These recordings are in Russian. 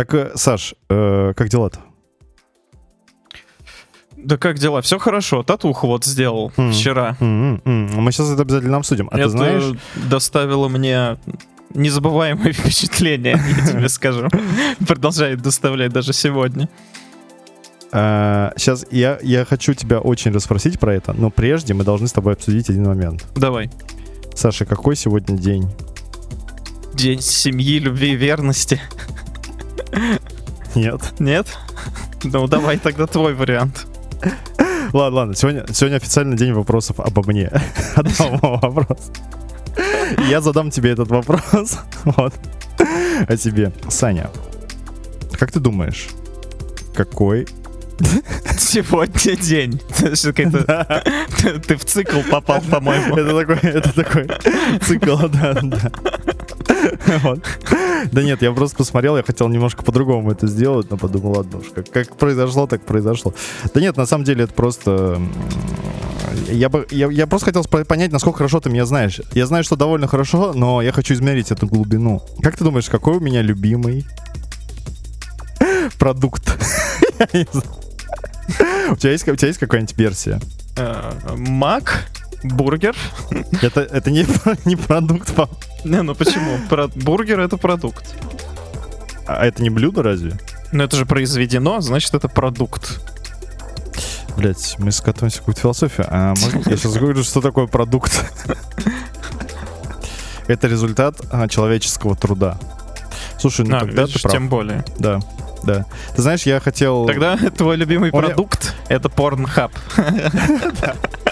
Так, э, Саш, э, как дела-то? Да как дела? Все хорошо. Татуху вот сделал М. вчера. М. Мы сейчас это обязательно обсудим. А это ты знаешь, доставило мне незабываемые впечатления, я тебе скажу. Продолжает доставлять даже сегодня. сейчас я, я хочу тебя очень расспросить про это, но прежде мы должны с тобой обсудить один момент. Давай. Саша, какой сегодня день? День семьи, любви и верности. Нет. Нет? Ну, давай тогда твой вариант. Ладно, ладно, сегодня, сегодня официально день вопросов обо мне. Одного вопроса. Я задам тебе этот вопрос. Вот. О тебе. Саня, как ты думаешь, какой... Сегодня день. Ты в цикл попал, по-моему. Это такой, это такой цикл, да, да. Вот. Да нет, я просто посмотрел, я хотел немножко по-другому это сделать, но подумал, ладно уж, как, как произошло, так произошло. Да нет, на самом деле это просто... Я, бы, я, я просто хотел понять, насколько хорошо ты меня знаешь. Я знаю, что довольно хорошо, но я хочу измерить эту глубину. Как ты думаешь, какой у меня любимый продукт? У тебя есть, у тебя есть какая-нибудь версия? Э, Мак, бургер. Это, это не, не продукт, пап. Не, ну почему? Про- Бургер это продукт. А это не блюдо разве? Но это же произведено, значит это продукт. Блять, мы скатываемся в какую-то философию. А можно я сейчас говорю, что такое продукт? Это результат а, человеческого труда. Слушай, ну А, тогда видишь, ты прав. тем более. Да, да. Ты знаешь, я хотел... Тогда твой любимый меня- продукт это порнхаб.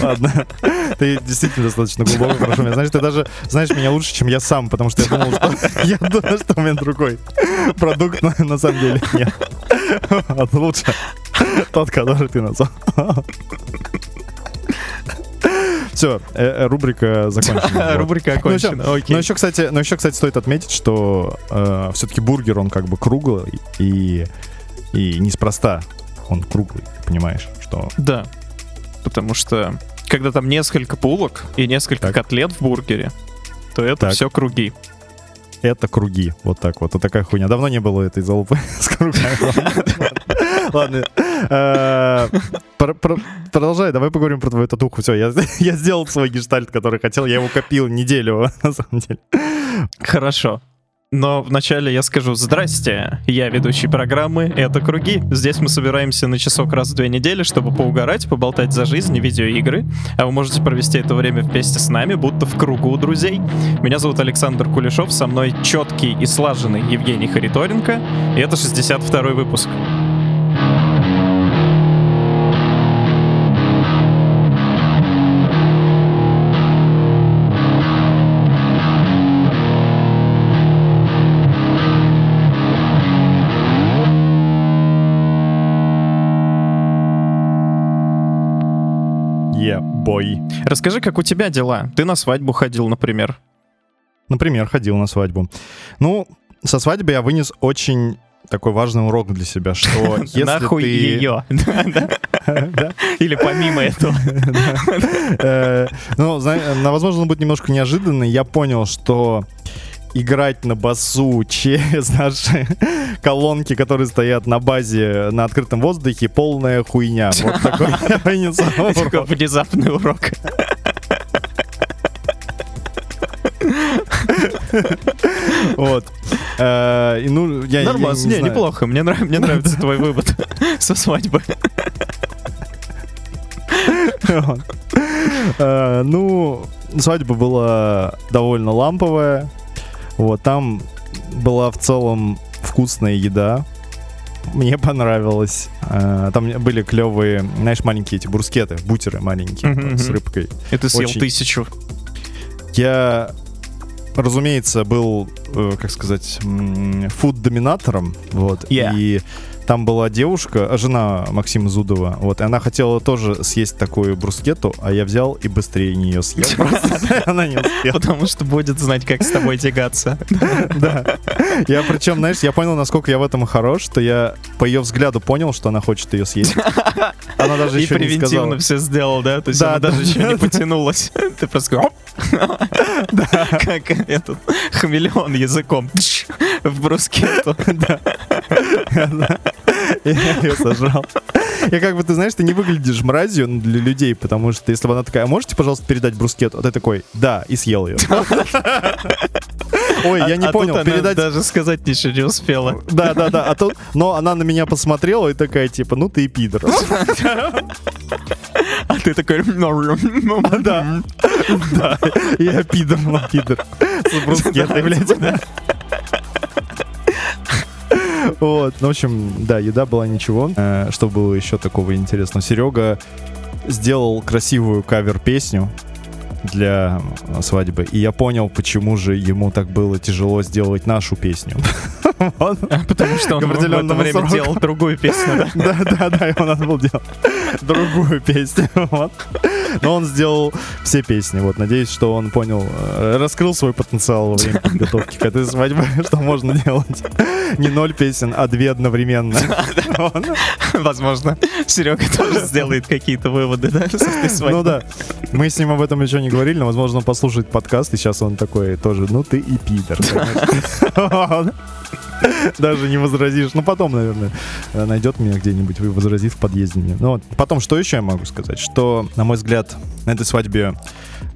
Ладно. Ты действительно достаточно глубоко хорошо меня знаешь. Ты даже знаешь меня лучше, чем я сам, потому что я думал, что я думал, что у меня другой продукт, но на самом деле нет. Лучше тот, который ты назвал. Все, рубрика закончена. Рубрика Ну, окончена. Но еще, кстати, но еще, кстати, стоит отметить, что все-таки бургер, он как бы круглый, и, и неспроста он круглый, понимаешь, что... Да. Потому что когда там несколько пулок и несколько Так. котлет в бургере, то это Так. все круги. Это круги, вот так вот, вот такая хуйня. Давно не было этой залупы с кругами. Ладно. Э, про- про- Продолжай, давай поговорим про твою татуху. Все, я сделал свой гештальт, который хотел. Я его копил неделю, на самом деле. Хорошо. Но вначале я скажу «Здрасте, я ведущий программы «Это круги». Здесь мы собираемся на часок раз в две недели, чтобы поугарать, поболтать за жизнь и видеоигры. А вы можете провести это время вместе с нами, будто в кругу друзей. Меня зовут Александр Кулешов, со мной четкий и слаженный Евгений Хариторенко. И это 62 выпуск. Бой. Расскажи, как у тебя дела? Ты на свадьбу ходил, например. Например, ходил на свадьбу. Ну, со свадьбы я вынес очень такой важный урок для себя, что если Нахуй ты... ее. Или помимо этого. Э, Ну, возможно, он будет немножко неожиданный. Я понял, что играть на басу через наши колонки, которые стоят на базе на открытом воздухе, полная хуйня. Вот такой я вынес Такой урок. внезапный урок. Вот. Э, и, Ну, я Нормально, не неплохо. Мне, нрав- мне нравится твой вывод со свадьбы. Э, Ну, свадьба была довольно ламповая. Вот, там была в целом вкусная еда. Мне понравилось. Э, Там были клевые, знаешь, маленькие эти брускеты, бутеры маленькие Мгм, с мгм. рыбкой. И ты съел Очень. тысячу. Я, разумеется, был, э, как сказать, фуд-доминатором, вот, Yeah. и там была девушка, жена Максима Зудова, вот, и она хотела тоже съесть такую брускету, а я взял и быстрее нее съел. Она не успела. Потому что будет знать, как с тобой тягаться. Да. Я причем, знаешь, я понял, насколько я в этом хорош, что я по ее взгляду понял, что она хочет ее съесть. Она даже И еще не превентивно сказала. все сделал, да? То есть Да, она да, даже еще да. не потянулась. Ты просто как этот хамелеон языком в брускету. Я ее сожрал. Я как бы, ты знаешь, ты не выглядишь мразью для людей, потому что если бы она такая, а можете, пожалуйста, передать брускет? А ты такой, да, и съел ее. Ой, я не А понял, передать... даже сказать ничего не успела. Да, да, да. А тут, но она на меня посмотрела и такая, типа, ну ты и пидор. А ты такой... Да. Да. Я пидор, пидор. С брускетой, блядь. Вот. Ну, в общем, да, еда была ничего. Э, Что было еще такого интересного? Серега сделал красивую кавер-песню для э, свадьбы. И я понял, почему же ему так было тяжело сделать нашу песню. Вот. Потому что он в это время сроку. делал другую песню, да? Да, да, да, ему надо было делать другую песню. Вот. Но он сделал все песни. Вот, надеюсь, что он понял, э, раскрыл свой потенциал во время подготовки к этой свадьбе, что можно делать не ноль песен, а две одновременно. Возможно, Серега тоже сделает какие-то выводы, да. Ну да, мы с ним об этом еще не говорили, но, возможно, он послушает подкаст, и сейчас он такой тоже, ну ты и пидор. Даже не возразишь. Ну, потом, наверное, э, найдет меня где-нибудь и возразит в подъезде мне. Ну, вот. потом, что еще я могу сказать? Что, на мой взгляд, на этой свадьбе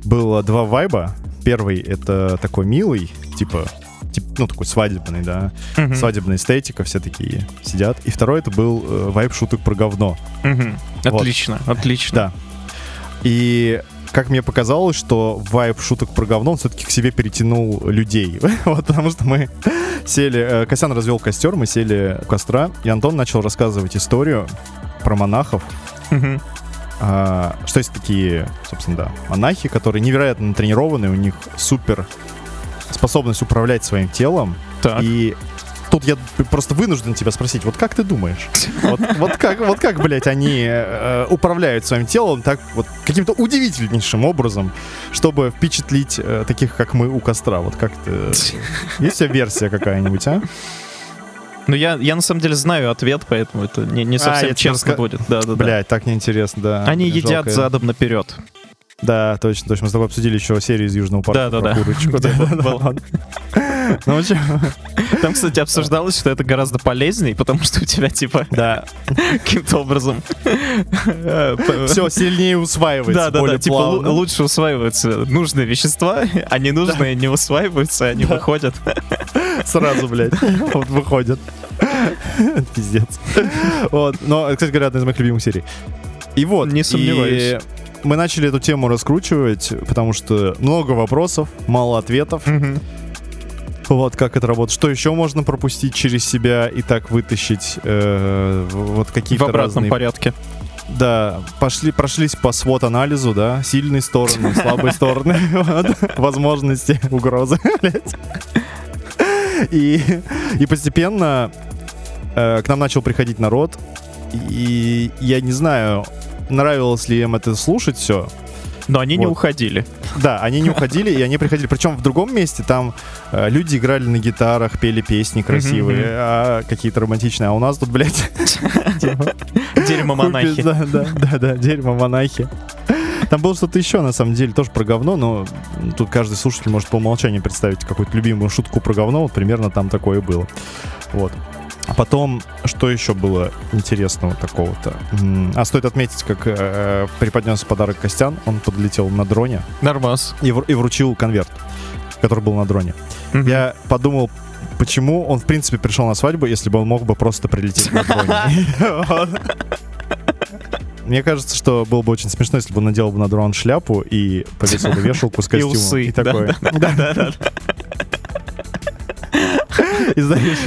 было два вайба. Первый — это такой милый, типа, тип- ну, такой свадебный, да, Мгм. свадебная эстетика, все такие сидят. И второй — это был э, вайб шуток про говно. Мгм. Вот. Отлично, отлично. Да. И как мне показалось, что вайб шуток про говно, он все-таки к себе перетянул людей. вот, потому что мы сели, э, Косян развел костер, мы сели у костра, и Антон начал рассказывать историю про монахов, а, что есть такие, собственно, да, монахи, которые невероятно натренированы, у них супер способность управлять своим телом, Так. и тут я просто вынужден тебя спросить, вот как ты думаешь? Вот, вот как, вот как, блядь, они э, управляют своим телом так вот каким-то удивительнейшим образом, чтобы впечатлить э, таких, как мы, у костра? Вот как ты... Есть у тебя версия какая-нибудь, а? Ну, я, я на самом деле знаю ответ, поэтому это не, не А, совсем тебе честно раска- будет. Да, да, да. Блядь, так неинтересно, да. Они едят жалко. задом наперед. Да, точно, точно. Мы с тобой обсудили еще серию из Южного парка курочку. Да, да, было? ладно. Ну, в общем, Там, кстати, обсуждалось, что это гораздо полезнее, потому что у тебя, типа, да. каким-то образом... э, Все сильнее усваивается, Да, да, более да, типа лучше усваиваются нужные вещества, а ненужные не усваиваются, они Да. выходят. Сразу, блядь, вот выходит. Пиздец. Вот, но, кстати говоря, одна из моих любимых серий. И вот. Не сомневаюсь. Мы начали эту тему раскручивать, потому что много вопросов, мало ответов. Вот как это работает. Что еще можно пропустить через себя и так вытащить э, в- вот В какие-то обратном разные... порядке. Да, пошли, прошлись по свод-анализу, да, сильные стороны, слабые стороны, возможности, угрозы. И, и постепенно э, к нам начал приходить народ, и я не знаю, нравилось ли им это слушать все. Но они не Вот. уходили. Да, они не уходили, и они приходили. Причем в другом месте там э, люди играли на гитарах, пели песни красивые, а, какие-то романтичные. А у нас тут, блядь, Дерьмо монахи. Да, да, да, да, дерево монахи. Там было что-то еще, на самом деле, тоже про говно, но тут каждый слушатель может по умолчанию представить какую-то любимую шутку про говно, вот примерно там такое было. Вот. А потом, что еще было интересного такого-то? А стоит отметить, как э, преподнес подарок Костян, он подлетел на дроне Нормас. и, вр- и вручил конверт, который был на дроне. Мгм. Я подумал, почему он, в принципе, пришел на свадьбу, если бы он мог бы просто прилететь на дроне. Мне кажется, что было бы очень смешно, если бы он надел бы на дрон шляпу и повесил бы вешалку с И костюмом. усы. И такое. Да-да-да. И знаешь,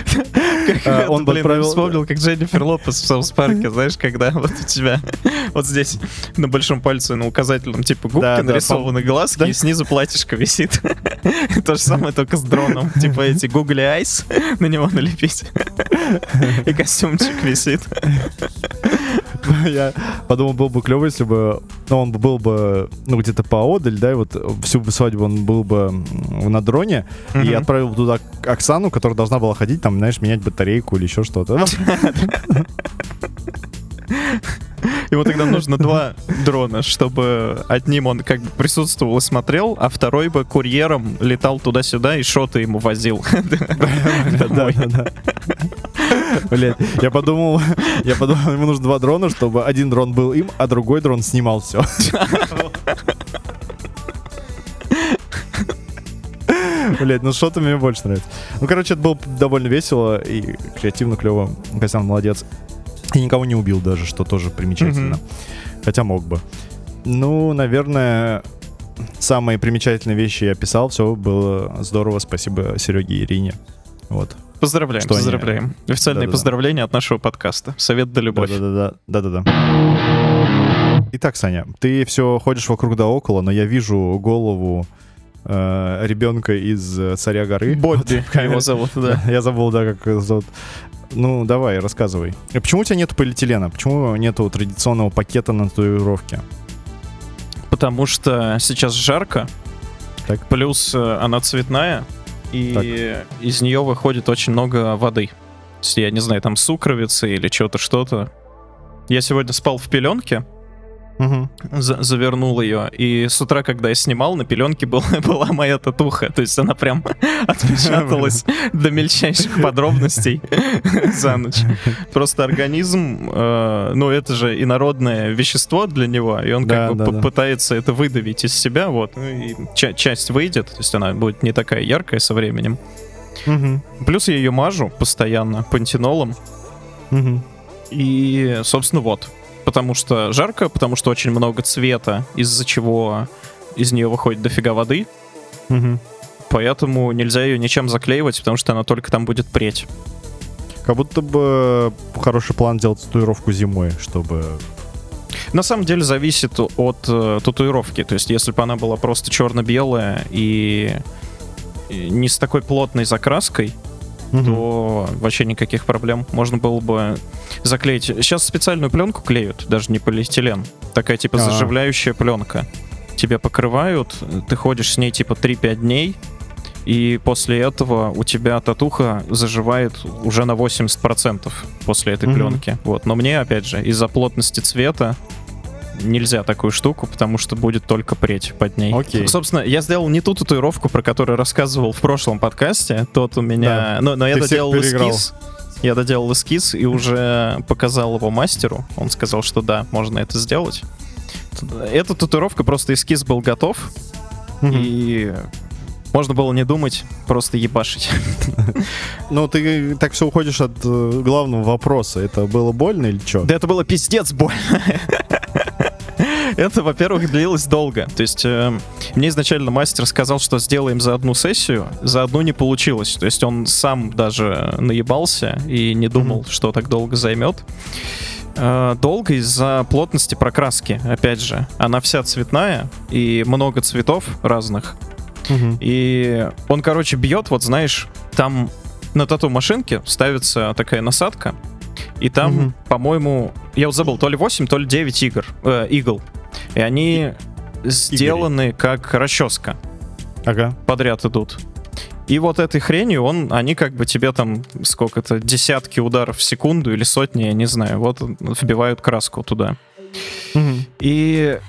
э, он Блин, отправил... вспомнил, как Дженнифер Лопес в South Park е, знаешь, когда вот у тебя вот здесь на большом пальце на указательном типа губка Да, да, нарисованы глазки, Да. и снизу платьишко висит. То же самое, только с дроном. Типа эти Google Eyes на него налепить. И костюмчик висит. Я подумал, было бы клево, если бы ну, он бы был бы ну, где-то поодаль, да, и вот всю бы свадьбу он был бы на дроне и Мгм. отправил бы туда Оксану, которая должна была ходить, там, знаешь, менять батарейку или еще что-то. Ему тогда нужно два дрона, чтобы одним он как бы присутствовал и смотрел, а второй бы курьером летал туда-сюда и шоты ему возил. Домой. Блять, я подумал, я подумал, ему нужно два дрона, чтобы один дрон был им, а другой дрон снимал все. Блять, ну что-то мне больше нравится. Ну, короче, это было довольно весело и креативно, клево. Костян молодец. И никого не убил даже, что тоже примечательно. Хотя мог бы. Ну, наверное, самые примечательные вещи я писал. Все было здорово. Спасибо Сереге и Ирине. Вот. Поздравляем, Что они- поздравляем. Официальные Да-да-да. поздравления от нашего подкаста. Совет да любовь. Да-да-да. Да-да-да. Итак, Саня, ты все ходишь вокруг да около, но я вижу голову э, ребенка из э, «Царя горы». Бобби его зовут, да. Я забыл, да, как зовут. Ну, давай, рассказывай. А Почему у тебя нету полиэтилена? Почему нету традиционного пакета на татуировке? Потому что сейчас жарко, Так. плюс э, она цветная, и из нее выходит очень много воды. То есть, я не знаю, там сукровицы или что-то, что-то. Я сегодня спал в пеленке, Мгм. за- завернул ее, и с утра, когда я снимал, на пеленке была, была моя татуха. То есть она прям отпечаталась до мельчайших подробностей за ночь. Просто организм, э, ну это же инородное вещество для него, и он Да, как бы да, п- да. пытается это выдавить из себя, вот. Ну и ча- часть выйдет, то есть она будет не такая яркая со временем. Плюс я ее мажу постоянно пантенолом, и, собственно, вот. Потому что жарко, потому что очень много цвета, из-за чего из нее выходит дофига воды. Мгм. Поэтому нельзя ее ничем заклеивать, потому что она только там будет преть. Как будто бы хороший план делать татуировку зимой, чтобы... На самом деле зависит от э, татуировки. То есть, если бы она была просто черно-белая и и не с такой плотной закраской, Мгм. то вообще никаких проблем. Можно было бы заклеить. Сейчас специальную пленку клеют, даже не полиэтилен. Такая типа А. заживляющая пленка. Тебя покрывают, ты ходишь с ней типа 3-5 дней, и после этого у тебя татуха заживает уже на 80% после этой Мгм. пленки. Вот. Но мне, опять же, из-за плотности цвета нельзя такую штуку, потому что будет только преть под ней. Окей. Собственно, я сделал не ту татуировку, про которую рассказывал в прошлом подкасте. Тот у меня... Да. Но, но я Ты всех доделал переиграл. эскиз. Я доделал эскиз и уже показал его мастеру. Он сказал, что да, можно это сделать. Эта татуировка, просто эскиз был готов, Мгм. и можно было не думать, просто ебашить. Ну, ты так все уходишь от э, главного вопроса. Это было больно или что? Да это было пиздец больно. Это, во-первых, длилось долго. То есть э, мне изначально мастер сказал, что сделаем за одну сессию, за одну не получилось. То есть он сам даже наебался и не думал, Мгм. что так долго займет. Э, Долго из-за плотности прокраски, опять же. Она вся цветная и много цветов разных. Мгм. И он, короче, бьет, вот знаешь, там на тату-машинке ставится такая насадка, и там, Мгм. по-моему, я вот забыл, то ли 8, то ли 9 игр, э, игл. И они сделаны как расческа, Ага. подряд идут. И вот этой хренью он, они как бы тебе там сколько-то, десятки ударов в секунду или сотни, я не знаю, вот вбивают краску туда. Мгм. И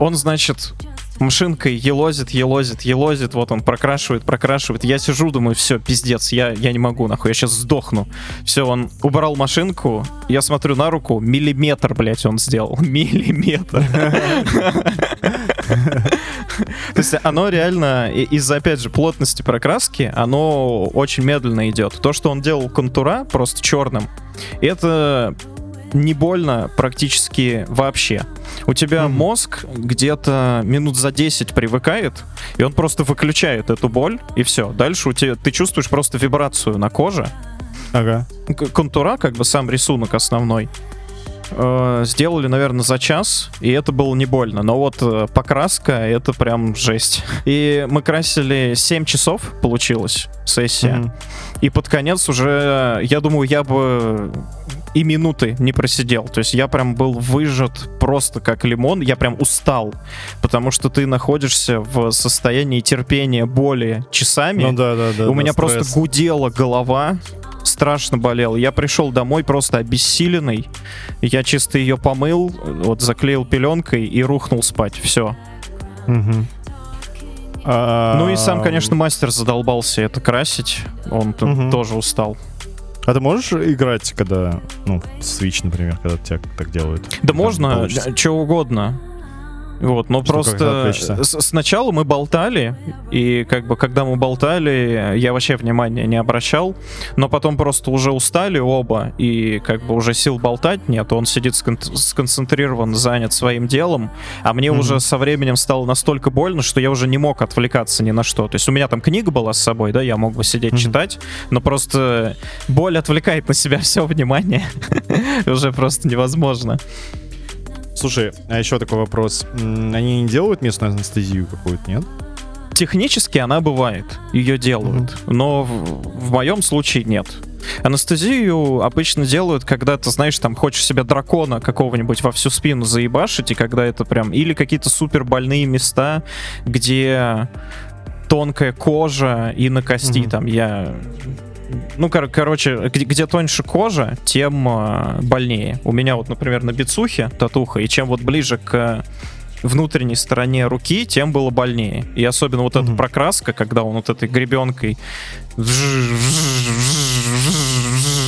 он, значит, машинкой елозит, елозит, елозит, вот он прокрашивает, прокрашивает. Я сижу, думаю, все, пиздец, я, я не могу, нахуй, я сейчас сдохну. Все, он убрал машинку, я смотрю на руку, миллиметр, блядь, он сделал. Миллиметр. То есть оно реально, из-за, опять же, плотности прокраски, оно очень медленно идет. То, что он делал контура просто черным, это не больно практически вообще. У тебя Мгм. мозг где-то минут за 10 привыкает, и он просто выключает эту боль, и все. Дальше у тебя ты чувствуешь просто вибрацию на коже, Ага. контура, как бы сам рисунок основной, э, сделали, наверное, за час, и это было не больно. Но вот э, покраска — это прям жесть. И мы красили 7 часов, получилось, сессия. Мгм. И под конец уже, я думаю, я бы и минуты не просидел. То есть я прям был выжат просто как лимон. Я прям устал. Потому что ты находишься в состоянии терпения боли часами. Ну да, да, да. У да, меня стресс. просто гудела голова. Страшно болел. Я пришел домой просто обессиленный. Я чисто ее помыл, вот заклеил пеленкой и рухнул спать. Все. А, Ну и сам, конечно, мастер задолбался это красить. Он Мгм. тоже устал. А ты можешь играть, когда, ну, Switch, например, когда тебя так делают? Да можно, что угодно. Вот, но как-то просто сначала мы болтали, и как бы когда мы болтали, я вообще внимания не обращал, но потом просто уже устали оба, и как бы уже сил болтать нет, он сидит скон- сконцентрирован, занят своим делом, а мне Мгм. уже со временем стало настолько больно, что я уже не мог отвлекаться ни на что. То есть у меня там книга была с собой, да, я мог бы сидеть Мгм. читать, но просто боль отвлекает на себя все внимание. Уже просто невозможно. Слушай, а еще такой вопрос. Они не делают местную анестезию какую-то, нет? Технически она бывает, ее делают, но в, в моем случае нет. Анестезию обычно делают, когда ты, знаешь, там хочешь себе дракона какого-нибудь во всю спину заебашить, и когда это прям... Или какие-то супер больные места, где тонкая кожа и на кости Мгм. там я... Ну, кор- короче, где, где тоньше кожа, тем э, больнее. У меня вот, например, на бицухе татуха, и чем вот ближе к внутренней стороне руки, тем было больнее. И особенно вот эта Мгм. прокраска, когда он вот этой гребенкой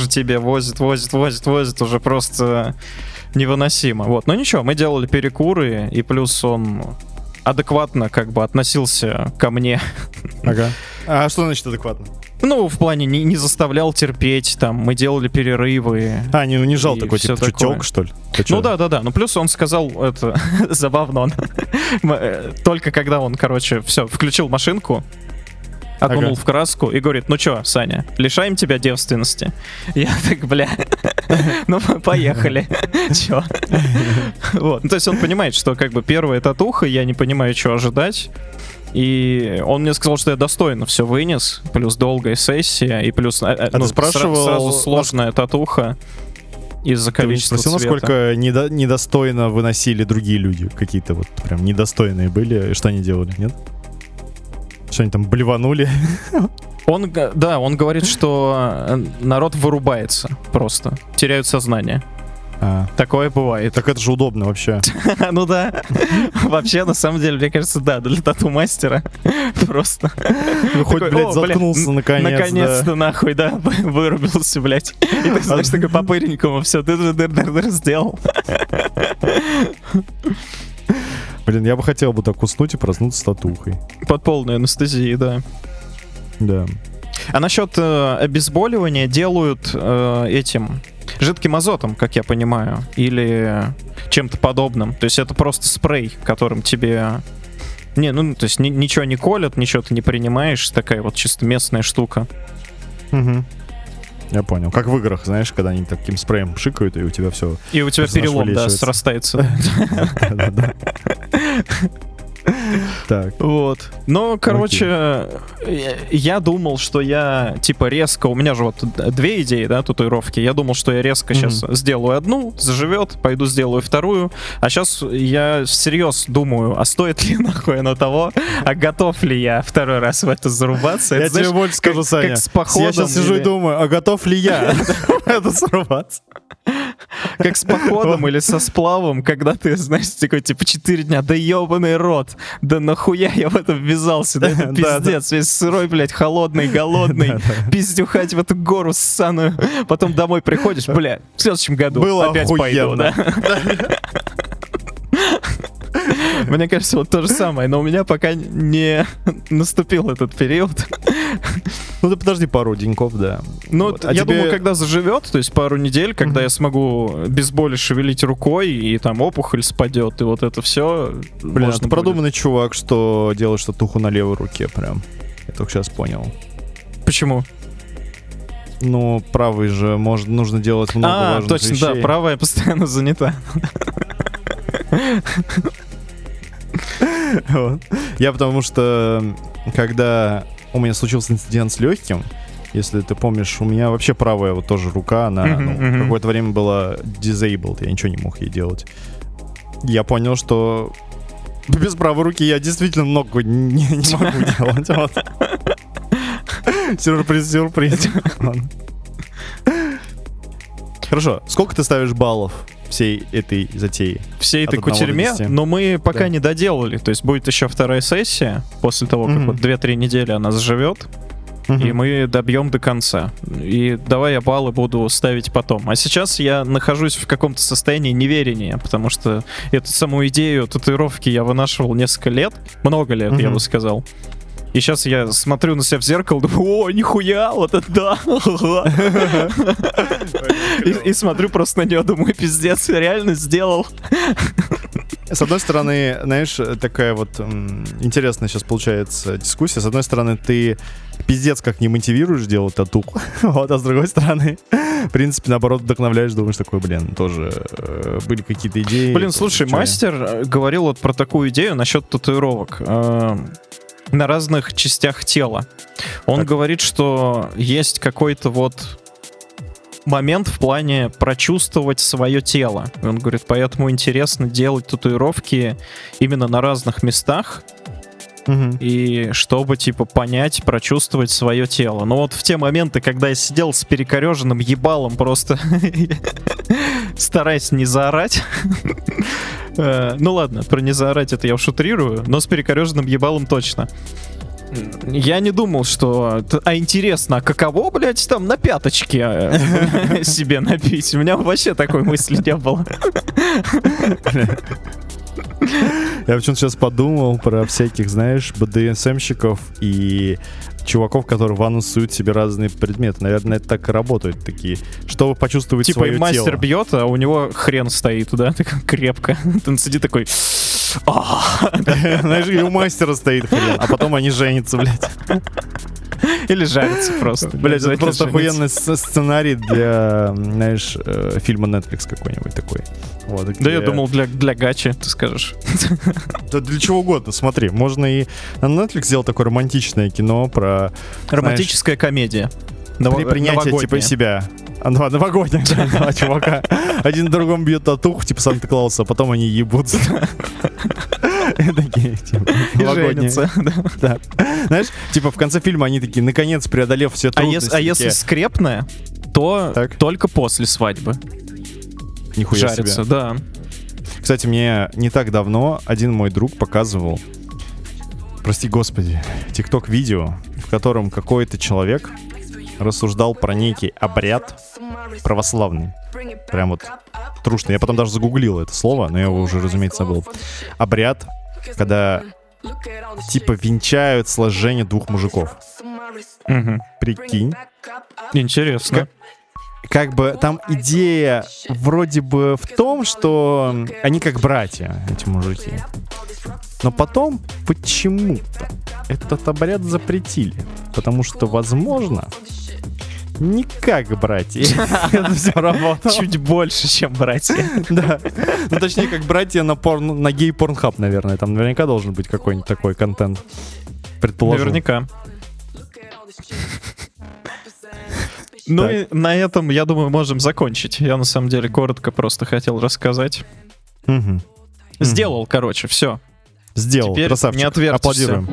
тебе возит, возит, возит, возит, уже просто невыносимо. Вот. Но ничего, мы делали перекуры, и плюс он адекватно как бы относился ко мне. Ага. А что значит адекватно? Ну, в плане не, не заставлял терпеть, там, мы делали перерывы. А, не унижал И такой, типа, такое. чутёк, что ли? Ты? Ну да, да, да. Ну плюс он сказал это забавно. Он э, только когда он, короче, все включил машинку, окунул Ага. в краску и говорит: Ну чё, Саня, лишаем тебя девственности. Я так, бля, ну поехали. Чё? Вот. Ну, то есть он понимает, что как бы первая татуха, я не понимаю, что ожидать. И он мне сказал, что я достойно все вынес, плюс долгая сессия, и плюс э, э, ты ну, спрашивал, сра- сразу нас- сложная татуха из-за Ты количества спросил, цвета. насколько недо- недостойно выносили другие люди? Какие-то вот прям недостойные были? Что они делали, нет? Что они там блеванули? Он, да, он говорит, что э, народ вырубается просто, теряют сознание. А, Такое бывает. так это же удобно вообще. ну да. Вообще, на самом деле, мне кажется, да, для тату-мастера просто. Ну, хоть, блядь, «О, бля, заткнулся наконец, Наконец-то, нахуй, да, вырубился, блядь. И ты, знаешь, такой по-пыренькому все, ты дыр дыр дыр сделал. Блин, я бы хотел бы так уснуть и проснуться с татухой. Под полной анестезией, да. Да. А насчет э, обезболивания делают э, этим жидким азотом, как я понимаю, или чем-то подобным. То есть это просто спрей, которым тебе... Не, ну, то есть ни- ничего не колят, ничего ты не принимаешь, такая вот чисто местная штука. Мгм. Я понял. Как в играх, знаешь, когда они таким спреем шикают, и у тебя все. И у тебя перелом, да, вылечивается. срастается. Так. Вот. Но, короче, я- я думал, что я, типа, резко... У меня же вот две идеи, да, татуировки. Я думал, что я резко Мгм. сейчас сделаю одну, заживет, пойду сделаю вторую. А сейчас я всерьез думаю, а стоит ли нахуй оно того, а готов ли я второй раз в это зарубаться. Я знаешь, тебе больше скажу, как- Саня. как с походом Я сейчас сижу и думаю, а готов ли я это сорваться? Как с походом или со сплавом, когда ты, знаешь, такой, типа, 4 дня, да ебаный рот, да нахуя я в это ввязался, да это пиздец, весь сырой, блядь, холодный, голодный, пиздюхать в эту гору ссаную, потом домой приходишь, бля, в следующем году опять пойду, да. Мне кажется, вот то же самое, но у меня пока не наступил этот период. Ну ты подожди пару деньков, да. Ну, Вот. А я тебе- думаю, когда заживет, то есть пару недель, когда Мгм. я смогу без боли шевелить рукой, и там опухоль спадет, и вот это все. Блин, а ты продуманный чувак, что делаешь татуху на левой руке прям. Я только сейчас понял. Почему? Ну, правый же может, нужно делать много А, важных точно, да, вещей. правая постоянно занята. Вот. Я потому что, когда у меня случился инцидент с легким, если ты помнишь, у меня вообще правая вот тоже рука, она ну, какое-то время была disabled, я ничего не мог ей делать. Я понял, что без правой руки я действительно много не, не могу делать. Вот. Сюрприз, сюрприз. Хорошо, сколько ты ставишь баллов всей этой затеи? Всей этой кутерьме, но мы пока Да. не доделали. То есть будет еще вторая сессия, после того, как Мгм. вот 2-3 недели она заживет, и мы добьем до конца. И давай я баллы буду ставить потом. А сейчас я нахожусь в каком-то состоянии неверения, потому что эту саму идею татуировки я вынашивал несколько лет, много лет, я Мгм. бы сказал. И сейчас я смотрю на себя в зеркало, думаю, о, нихуя, вот это да. И, смотрю просто на нее, думаю, пиздец, реально сделал. С одной стороны, знаешь, такая вот интересная сейчас получается дискуссия. С одной стороны, ты пиздец как не мотивируешь делать тату. вот, а с другой стороны, в принципе, наоборот, вдохновляешь, думаешь такой, блин, тоже э, были какие-то идеи. Блин, слушай, мастер э, говорил вот про такую идею насчет татуировок э, на разных частях тела. Он Так. говорит, что есть какой-то вот момент в плане прочувствовать свое тело. И Он говорит, поэтому интересно делать татуировки именно на разных местах, Мгм. и чтобы, типа, понять, прочувствовать свое тело. Но вот в те моменты, когда я сидел с перекореженным ебалом, просто стараясь не заорать. Э, Ну ладно, про не заорать это я уж утрирую, но с перекореженным ебалом точно. Я не думал, что... А интересно, а каково, блядь, там на пяточке э, себе набить? У меня вообще такой мысли не было. Я почему-то сейчас подумал про всяких, знаешь, БДСМщиков и чуваков, которые в анус суют себе разные предметы. Наверное, это так и работают такие, чтобы почувствовать Типа свое и мастер тело. бьет, а у него хрен стоит, да, так крепко. Он сидит такой... «А». Знаешь, и у мастера стоит хрен, а потом они женятся, блядь. Или жарится просто. Блять, это просто охуенный сценарий для, знаешь, э, фильма Netflix какой-нибудь такой. Вот, Да я где- думал для, для гачи, ты скажешь. Да для чего угодно, смотри. Можно и на Netflix сделать такое романтичное кино про Романтическая комедия. Ново- при принятие типа себя. А, ну, новогодняя, да, два чувака. Один другому бьет татуху, типа Санта-Клауса, а потом они ебутся. Такие, типа, новогодние. да. Знаешь, типа в конце фильма они такие, наконец, преодолев все А, трудности. а если скрепная, то только после свадьбы Нихуя жарится, себе. да. Кстати, мне не так давно один мой друг показывал, прости господи, тикток-видео, в котором какой-то человек рассуждал про некий обряд православный. Прям вот трушный. Я потом даже загуглил это слово, но я его уже, разумеется, забыл. Обряд, когда типа венчают сложение двух мужиков. Мгм. Прикинь. Интересно. Как бы там идея вроде бы в том, что они как братья, эти мужики. Но потом почему-то этот обряд запретили. Потому что, возможно, не как братья. Это все работало. Чуть больше, чем братья. Да. Ну, точнее, как братья на, порн, на гей-порнхаб, наверное. Там наверняка должен быть какой-нибудь такой контент. Предположу. Наверняка. Ну Так. и на этом, я думаю, можем закончить. Я на самом деле коротко просто хотел рассказать. Мгм. Сделал, короче, все. Сделал. Теперь Красавчик. не отвертишься. Аплодируем.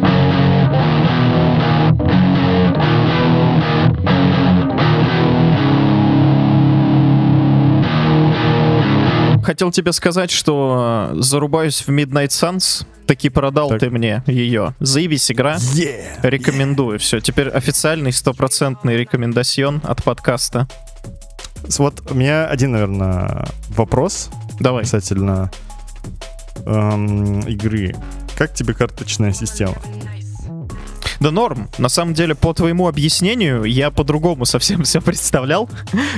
Хотел тебе сказать, что э, зарубаюсь в Midnight Suns. Таки продал Так. ты мне ее. Заебись игра. Yeah. Рекомендую. Все, теперь официальный стопроцентный рекомендацион от подкаста. Вот у меня один, наверное, вопрос Давай. касательно эм, игры. Как тебе карточная система? Да норм. На самом деле, по твоему объяснению, я по-другому совсем все представлял.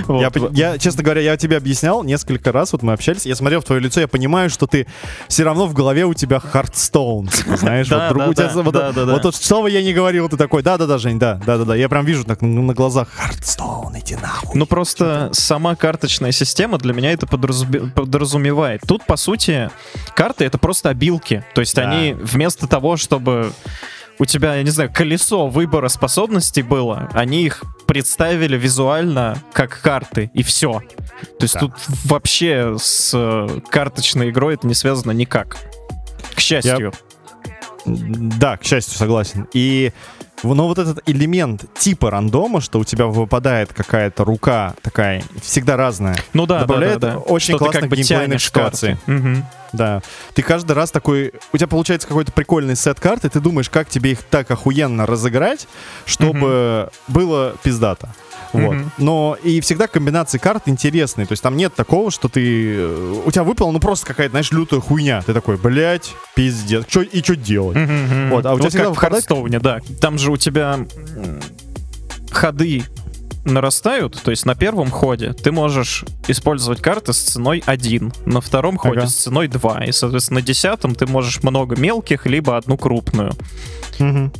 Вот. Я, я, честно говоря, я тебе объяснял несколько раз, вот мы общались, я смотрел в твое лицо, я понимаю, что ты все равно в голове у тебя Hearthstone, типа, знаешь, Да, вот, да, у тебя да, вот, да, да, да. вот что бы я ни говорил, ты такой, да-да-да, Жень, да, да-да-да, я прям вижу так на, глазах Hearthstone, иди нахуй. Ну просто сама карточная система для меня это подразуме- подразумевает. Тут, по сути, карты это просто обилки. То есть они вместо того, чтобы у тебя, я не знаю, колесо выбора способностей было, они их представили визуально как карты, и все. То есть Да. тут вообще с э, карточной игрой это не связано никак. К счастью. Да, к счастью, согласен. И но вот этот элемент типа рандома, что у тебя выпадает какая-то рука такая, всегда разная. Ну да, добавляет да, да, да. очень Что ты классно как бы геймплейной ситуации. карты. Мгм. Да. Ты каждый раз такой... У тебя получается какой-то прикольный сет карт, и ты думаешь, как тебе их так охуенно разыграть, чтобы было пиздато. Вот. Мгм. Но и всегда комбинации карт интересные. То есть там нет такого, что ты... э, У тебя выпала, ну, просто какая-то, знаешь, лютая хуйня. Ты такой, блядь, пиздец. Чё, и что делать? Мгм. Вот, а у тебя Вот всегда как в Хардстоуне, да. Там же у тебя ходы нарастают, то есть на первом ходе ты можешь использовать карты с ценой 1, на втором ходе Ага. с ценой 2, и, соответственно, на десятом ты можешь много мелких, либо одну крупную. Мгм.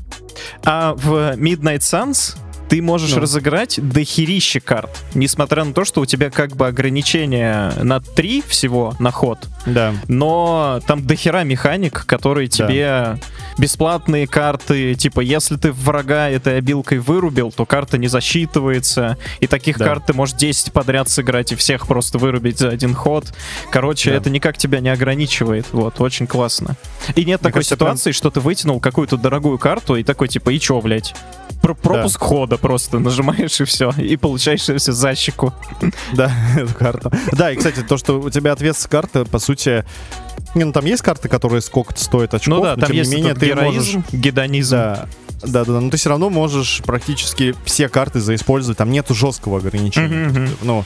А в Midnight Suns ты можешь Ну. разыграть дохерища карт, несмотря на то, что у тебя как бы ограничение на 3 всего на ход, Да. но там дохера механик, которые Да. тебе бесплатные карты, типа, если ты врага этой обилкой вырубил, то карта не засчитывается, и таких Да. карт ты можешь 10 подряд сыграть и всех просто вырубить за один ход. Короче, Да. это никак тебя не ограничивает, вот, очень классно. И нет такой кажется, прям- ситуации, что ты вытянул какую-то дорогую карту и такой, типа, и чё, блядь? Про- пропуск хода просто нажимаешь и все, и получаешь все за щеку. Да, эту карту. Да, и, кстати, то, что у тебя отвес с карты, по сути... Не, ну там есть карты, которые сколько-то стоят очков, ну да, но там тем есть не менее ты можешь... героизм, гедонизм. Да, да, да, да, но ты все равно можешь практически все карты заиспользовать, там нету жесткого ограничения. Мгм. Ну,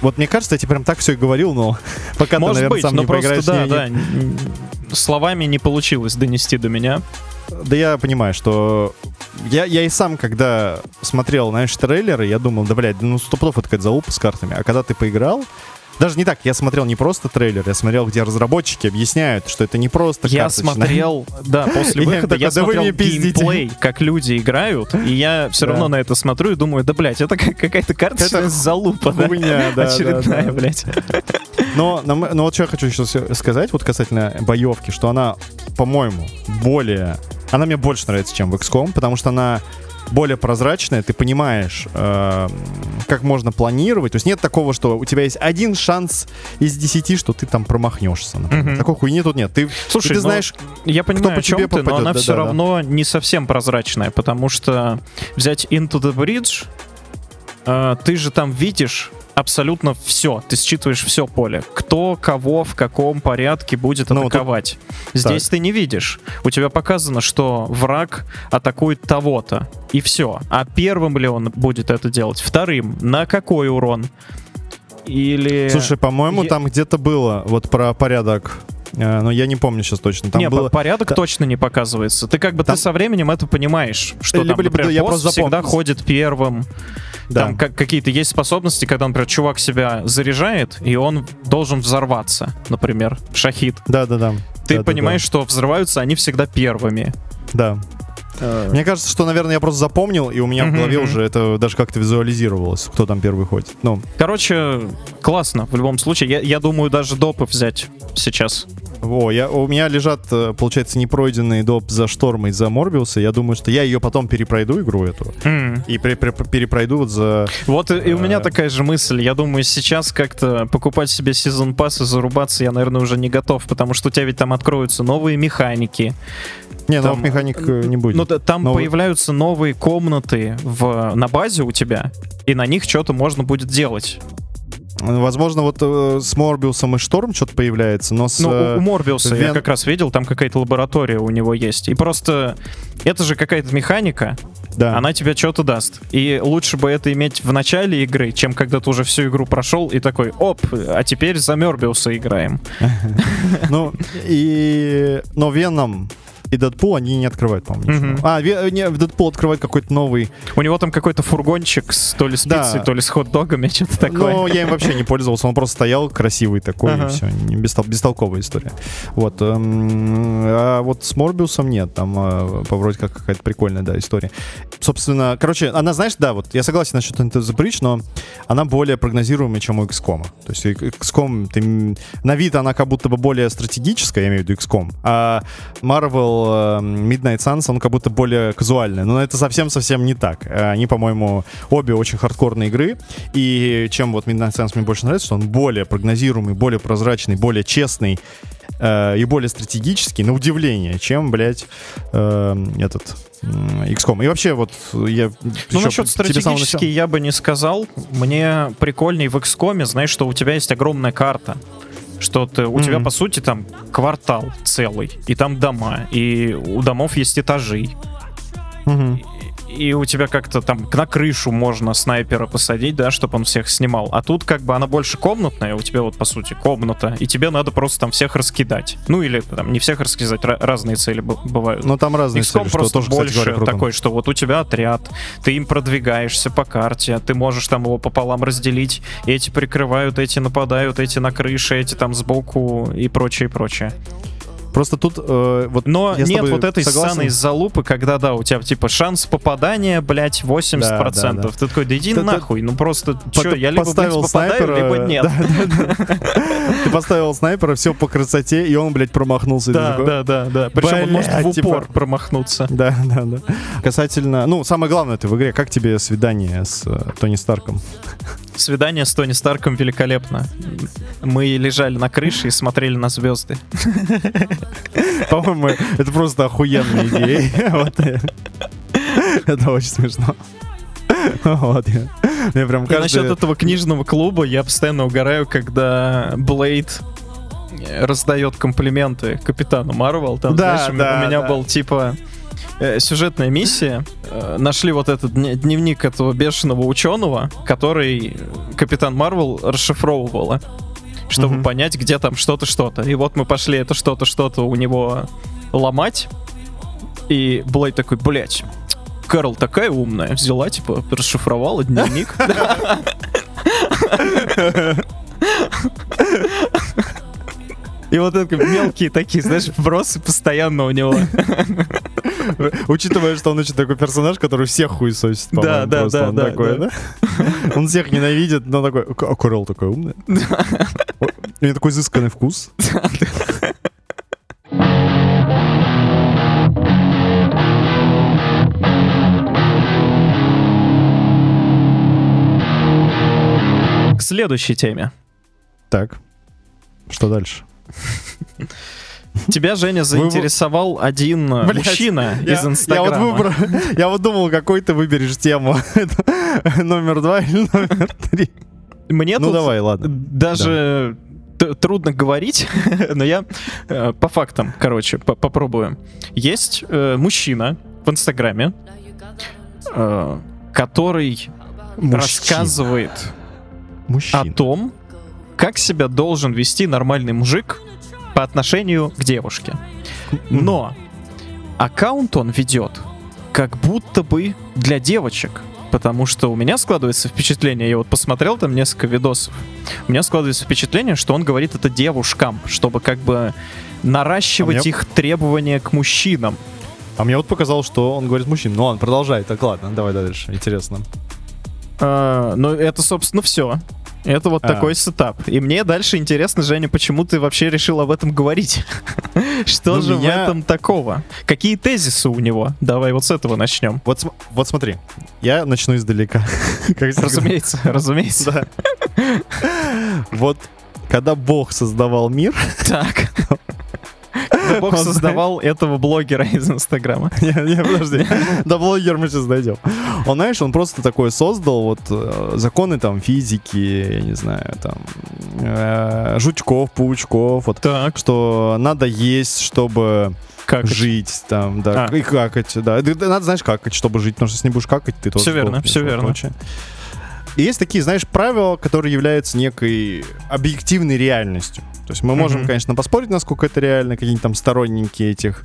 вот мне кажется, я тебе прям так все и говорил, но пока ты, Может наверное, быть, сам но не просто поиграешь, да, не- да. Словами не получилось донести до меня. Да я понимаю, что я, я и сам, когда смотрел, знаешь, трейлеры, я думал, да, блядь, ну стопудов это какая-то залупа с картами. А когда ты поиграл, даже не так, я смотрел не просто трейлер, я смотрел, где разработчики объясняют, что это не просто Я карточная. смотрел, да, после Я выхода я вы смотрел геймплей, как люди играют, и я все равно на это смотрю и думаю, да, блядь, это как- какая-то карточная залупа? Хуйня, да, Очередная, блядь. Но, но, вот что я хочу сейчас сказать, вот касательно боевки, что она, по-моему, более... Она мне больше нравится, чем в XCOM, потому что она более прозрачная, ты понимаешь, э, как можно планировать. То есть нет такого, что у тебя есть один шанс из десяти, что ты там промахнешься. например. Мгм. Такой хуйни тут нет. Ты, Слушай, ты ну, знаешь, Я понимаю, по о чем тебе ты, но попадет, она да, все да, да. равно не совсем прозрачная, потому что взять Into the Bridge, э, ты же там видишь абсолютно все. Ты считываешь все поле. Кто, кого, в каком порядке будет Ну, тут- атаковать. Здесь ты не видишь. У тебя показано, что враг атакует того-то. И все. А первым ли он будет это делать? Вторым. На какой урон? Или... слушай, по-моему, я- там где-то было вот про порядок. э, но я не помню сейчас точно. Там не, было... по- порядок та- точно не показывается. Ты как бы Там- ты со временем это понимаешь, что Либо- там, либо, например, да, я просто всегда запомнил. ходит первым. Да. Там как, какие-то есть способности, когда, например, чувак себя заряжает, и он должен взорваться, например, шахид. Да, да, да. Ты Да, да, понимаешь, что взрываются они всегда первыми. Да. Мне кажется, что, наверное, я просто запомнил, и у меня в голове уже это даже как-то визуализировалось, кто там первый ходит. Ну, Короче, классно в любом случае. Я, я думаю, даже допы взять сейчас. о, я, у меня лежат, э, получается, непройденный доп за Шторма и за Морбиуса. Я думаю, что я ее потом перепройду, игру эту, М. и пре- пре- перепройду вот за... Вот и, и у меня Э. такая же мысль. Я думаю, сейчас как-то покупать себе сезон пасс и зарубаться я, наверное, уже не готов, потому что у тебя ведь там откроются новые механики. Не, Там- новых механик э, не будет. Ну, там Новый- появляются новые комнаты в, на базе у тебя, и на них что-то можно будет делать. Возможно, вот э, с Морбиусом и Шторм что-то появляется, но с... Ну, у- э, у Морбиуса я Вен- как раз видел, там какая-то лаборатория у него есть. И просто это же какая-то механика, да. она тебе что-то даст. И лучше бы это иметь в начале игры, чем когда ты уже всю игру прошел и такой, оп, а теперь за Морбиуса играем. Ну, и... Но Веном и Дэдпул они не открывают, по-моему. Мгм. А, не, Дэдпул открывает какой-то новый. У него там какой-то фургончик с то ли с Да. пиццей, то ли с хот-догами, что-то такое. Но я им вообще не пользовался, он просто стоял красивый такой, Ага. и все, бестолковая история. Вот. эм, А вот с Морбиусом нет, там э, вроде как какая-то прикольная, да, история. Собственно, короче, она, знаешь, да, вот я согласен насчет Into the Breach, но она более прогнозируемая, чем у XCOM. То есть XCOM, ты, на вид она как будто бы более стратегическая, я имею в виду XCOM, а Marvel э, Midnight Suns, он как будто более казуальный. Но это совсем-совсем не так. Э, Они, по-моему, обе очень хардкорные игры, и чем вот Midnight Suns мне больше нравится, что он более прогнозируемый, более прозрачный, более честный э, и более стратегический, на удивление, чем, блядь, э, этот XCOM. И вообще, вот я... Ну, насчет тебе с самого стратегически начала- я бы не сказал. Мне прикольней в XCOM, знаешь, что у тебя есть огромная карта. Что ты, у тебя, Мгм. по сути, там квартал целый, и там дома, и у домов есть этажи. Мгм. И у тебя как-то там на крышу можно снайпера посадить, да, чтобы он всех снимал. А тут как бы она больше комнатная, у тебя вот по сути комната, и тебе надо просто там всех раскидать. Ну или там не всех раскидать, разные цели бывают. Ну, там разные XCOM цели, что просто тоже, кстати больше говоря, круто. такой, что вот у тебя отряд, ты им продвигаешься по карте, ты можешь там его пополам разделить, эти прикрывают, эти нападают, эти на крыше, эти там сбоку и прочее, и прочее. Просто тут э, вот Но я нет вот этой согласен. ссаной залупы, когда, да, у тебя типа шанс попадания, блядь, 80%. Да, да, да. Ты такой, да иди Ты- ты- нахуй, ну просто, Пот- чё, я либо, блядь, поставил попадаю, снайпера, либо нет. да, да, да. Ты поставил снайпера, все по красоте, и он, блядь, промахнулся. ты Да, да, да, да. Причем он может в упор типа- промахнуться. Да, да, да. Касательно, ну, самое главное это в игре, как тебе свидание с э, Тони Старком? Свидание с Тони Старком великолепно. Мы лежали на крыше и смотрели на звезды. По-моему, это просто охуенная идея. Это очень смешно. Вот, я я прям И насчет каждый... этого книжного клуба я постоянно угораю, когда Блейд э, раздает комплименты капитану Марвел. Там, Да, знаешь, да, у меня да. был типа сюжетная миссия. Э, Нашли вот этот дне- дневник этого бешеного ученого, который э, капитан Марвел расшифровывала, чтобы Мгм. понять, где там что-то, что-то. И вот мы пошли это что-то, что-то у него ломать. И Блейд такой, блять, Карл такая умная, взяла, типа, расшифровала дневник. И вот это мелкие такие, знаешь, вбросы постоянно у него. Учитывая, что он очень такой персонаж, который всех хуесосит, Да, да, да, он да, такой, да. Он всех ненавидит, но такой, а Курел такой умный. У него такой изысканный вкус. К следующей теме. Так, что дальше? Тебя, Женя, заинтересовал один э, Блядь, мужчина Я, из я Инстаграма. вот выбрал, я вот думал, какой ты выберешь тему. Номер два или номер три? Мне Ну тут давай, ладно. даже т- трудно говорить, но я э, по фактам, короче, по- попробую. Есть э, мужчина в Инстаграме, э, который рассказывает о Мужчина. том, как себя должен вести нормальный мужик по отношению к девушке. Но аккаунт он ведет как будто бы для девочек. Потому что у меня складывается впечатление, я вот посмотрел там несколько видосов, у меня складывается впечатление, что он говорит это девушкам, чтобы как бы наращивать А мне- их требования к мужчинам. А мне вот показалось, что он говорит мужчин. Ну ладно, продолжай. Так, ладно, давай дальше. Интересно. А, ну, это, собственно, все. Это вот А. такой сетап. И мне дальше интересно, Женя, почему ты вообще решил об этом говорить? Что Ну, же в этом такого? Какие тезисы у него? Давай вот с этого начнем. Вот, вот смотри, я начну издалека. Разумеется, разумеется. Вот когда Бог создавал мир, Так. Бог создавал этого блогера из Инстаграма. не, не, подожди, до блогер мы сейчас дойдем. Он, знаешь, он просто такое создал, вот э, законы там физики, я не знаю, там э, жучков, паучков, вот Так, что надо есть, чтобы как? жить, там, да, А. и какать, да. Надо, знаешь, какать, чтобы жить, потому что если не будешь какать, ты тоже Всё верно, вот верно. прочее. И есть такие, знаешь, правила, которые являются некой объективной реальностью. То есть мы можем, Мгм. конечно, поспорить, насколько это реально, какие-нибудь там сторонники этих...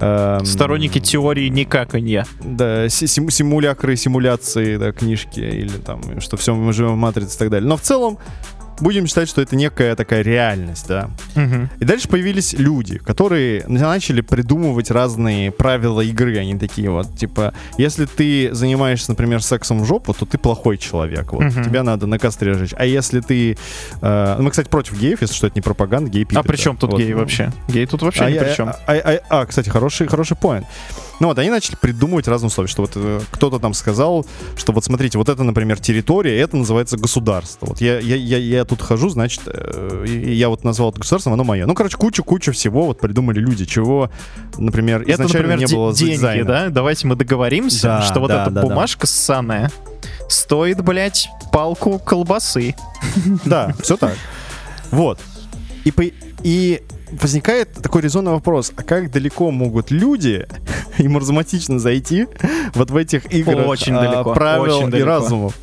эм, Сторонники теории никаканья. Да, си- сим- симулякры, симуляции, да, книжки, или там, что все мы живем в матрице и так далее. Но в целом будем считать, что это некая такая реальность, да. Мгм. И дальше появились люди, которые начали придумывать разные правила игры. Они такие вот, типа, если ты занимаешься, например, сексом в жопу, то ты плохой человек. Вот, Мгм. тебя надо на костре жечь. А если ты... э, ну, мы, кстати, против геев, если что, это не пропаганда, гей А при чем тут гей ну, вообще? Гей тут вообще а, ни я- при чем. а, а- а, кстати, хороший, хороший поинт. Ну вот, они начали придумывать разные условия, что вот э, кто-то там сказал, что вот смотрите, вот это, например, территория, это называется государство. Вот я, я, я, я тут хожу, значит, э, я вот назвал это государством, оно мое. Ну, короче, кучу-кучу всего вот придумали люди, чего, например, Это, изначально например, не было деньги, дизайна. да? Давайте мы договоримся, Да, что вот да, эта да, да. бумажка ссаная стоит, блядь, палку колбасы. Да, все так. Вот. И, и возникает такой резонный вопрос, а как далеко могут люди и маразматично зайти вот в этих играх Очень а, далеко, правил очень и далеко. разумов?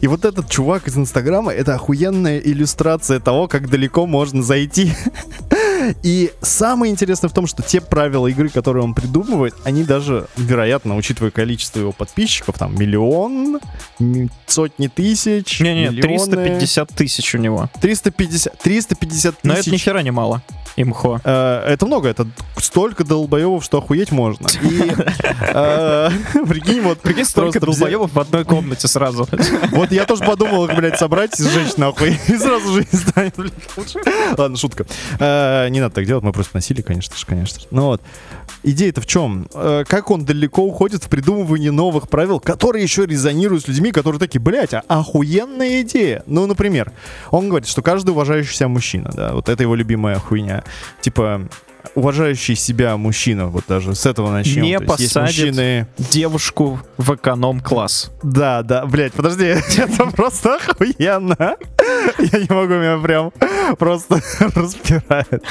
И вот этот чувак из Инстаграма, это охуенная иллюстрация того, как далеко можно зайти. И самое интересное в том, что те правила игры, которые он придумывает, они даже, вероятно, учитывая количество его подписчиков, там миллион, сотни тысяч, Не-не, миллионы. 350 тысяч у него. 350, 350 тысяч. Но это ни хера не мало. Имхо. Э, это много, это столько долбоебов, что охуеть можно. И э, прикинь, вот Прикинь, столько долбоебов в одной комнате сразу. Вот я тоже подумал, блядь, собрать и сжечь нахуй. И сразу жизнь станет, блядь, лучше. Ладно, шутка. Э, Не надо так делать, мы просто носили, конечно же, конечно же. Ну вот. Идея-то в чем? Э, Как он далеко уходит в придумывании новых правил, которые еще резонируют с людьми, которые такие, блядь, а охуенная идея. Ну, например, он говорит, что каждый уважающий себя мужчина, да, вот это его любимая хуйня. Типа, уважающий себя мужчина, вот даже с этого начнем. Не То есть есть посадит мужчины... Девушку в эконом-класс. Да, да, блядь, подожди, это просто охуенно. Я не могу, меня прям просто распирает,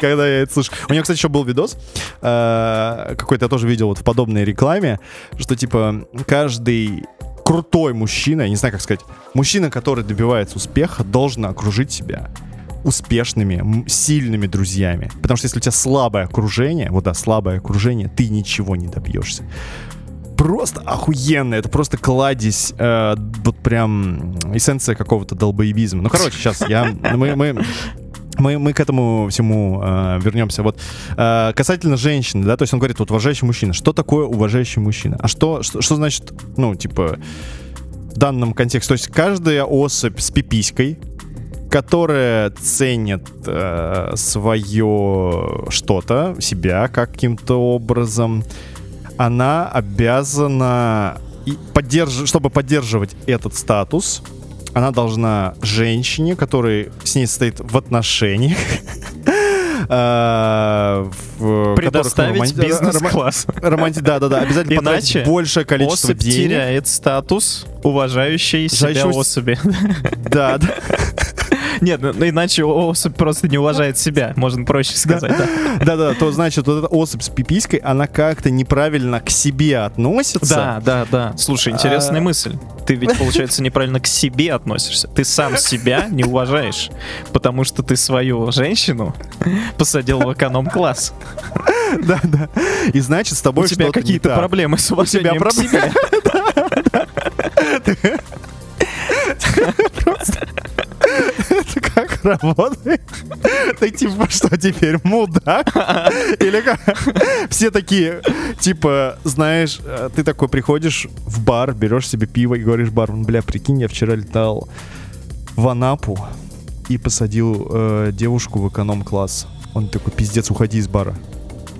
когда я это слышу. У него, кстати, еще был видос, э, какой-то я тоже видел вот в подобной рекламе, что типа каждый крутой мужчина, я не знаю, как сказать, мужчина, который добивается успеха, должен окружить себя успешными, сильными друзьями. Потому что если у тебя слабое окружение, вот да, слабое окружение, ты ничего не добьешься просто охуенно. Это просто кладезь, э, вот прям эссенция какого-то долбоебизма. Ну, короче, сейчас я... Мы, мы, мы, мы к этому всему э, вернемся. Вот э, касательно женщины, да, то есть он говорит, вот уважающий мужчина. Что такое уважающий мужчина? А что, что, что значит, ну, типа, в данном контексте? То есть каждая особь с пиписькой, которая ценит э, свое что-то, себя каким-то образом, она обязана, и поддерж... чтобы поддерживать этот статус, она должна женщине, которая с ней стоит в отношениях, э, в Предоставить бизнес-класс. романти- Да, да, да, обязательно Иначе большее количество Особь денег. теряет статус уважающей себя особи. Да, да. Нет, ну, ну иначе особь просто не уважает себя, можно проще сказать. да. Да-да, то значит, вот эта особь с пиписькой, она как-то неправильно к себе относится. Да, да, да. Слушай, интересная А. мысль. Ты ведь, получается, неправильно к себе относишься. Ты сам себя не уважаешь, потому что ты свою женщину посадил в эконом-класс. Да, да. И значит, с У тобой тебя что-то не какие-то проблемы с уважением к проблемы. Как работает? Ты типа что теперь, мудак? Или как? Все такие, типа, знаешь, э, ты такой приходишь в бар, берешь себе пиво и говоришь бармен, бля, прикинь, я вчера летал в Анапу и посадил э, девушку в эконом-класс. Он такой, пиздец, уходи из бара.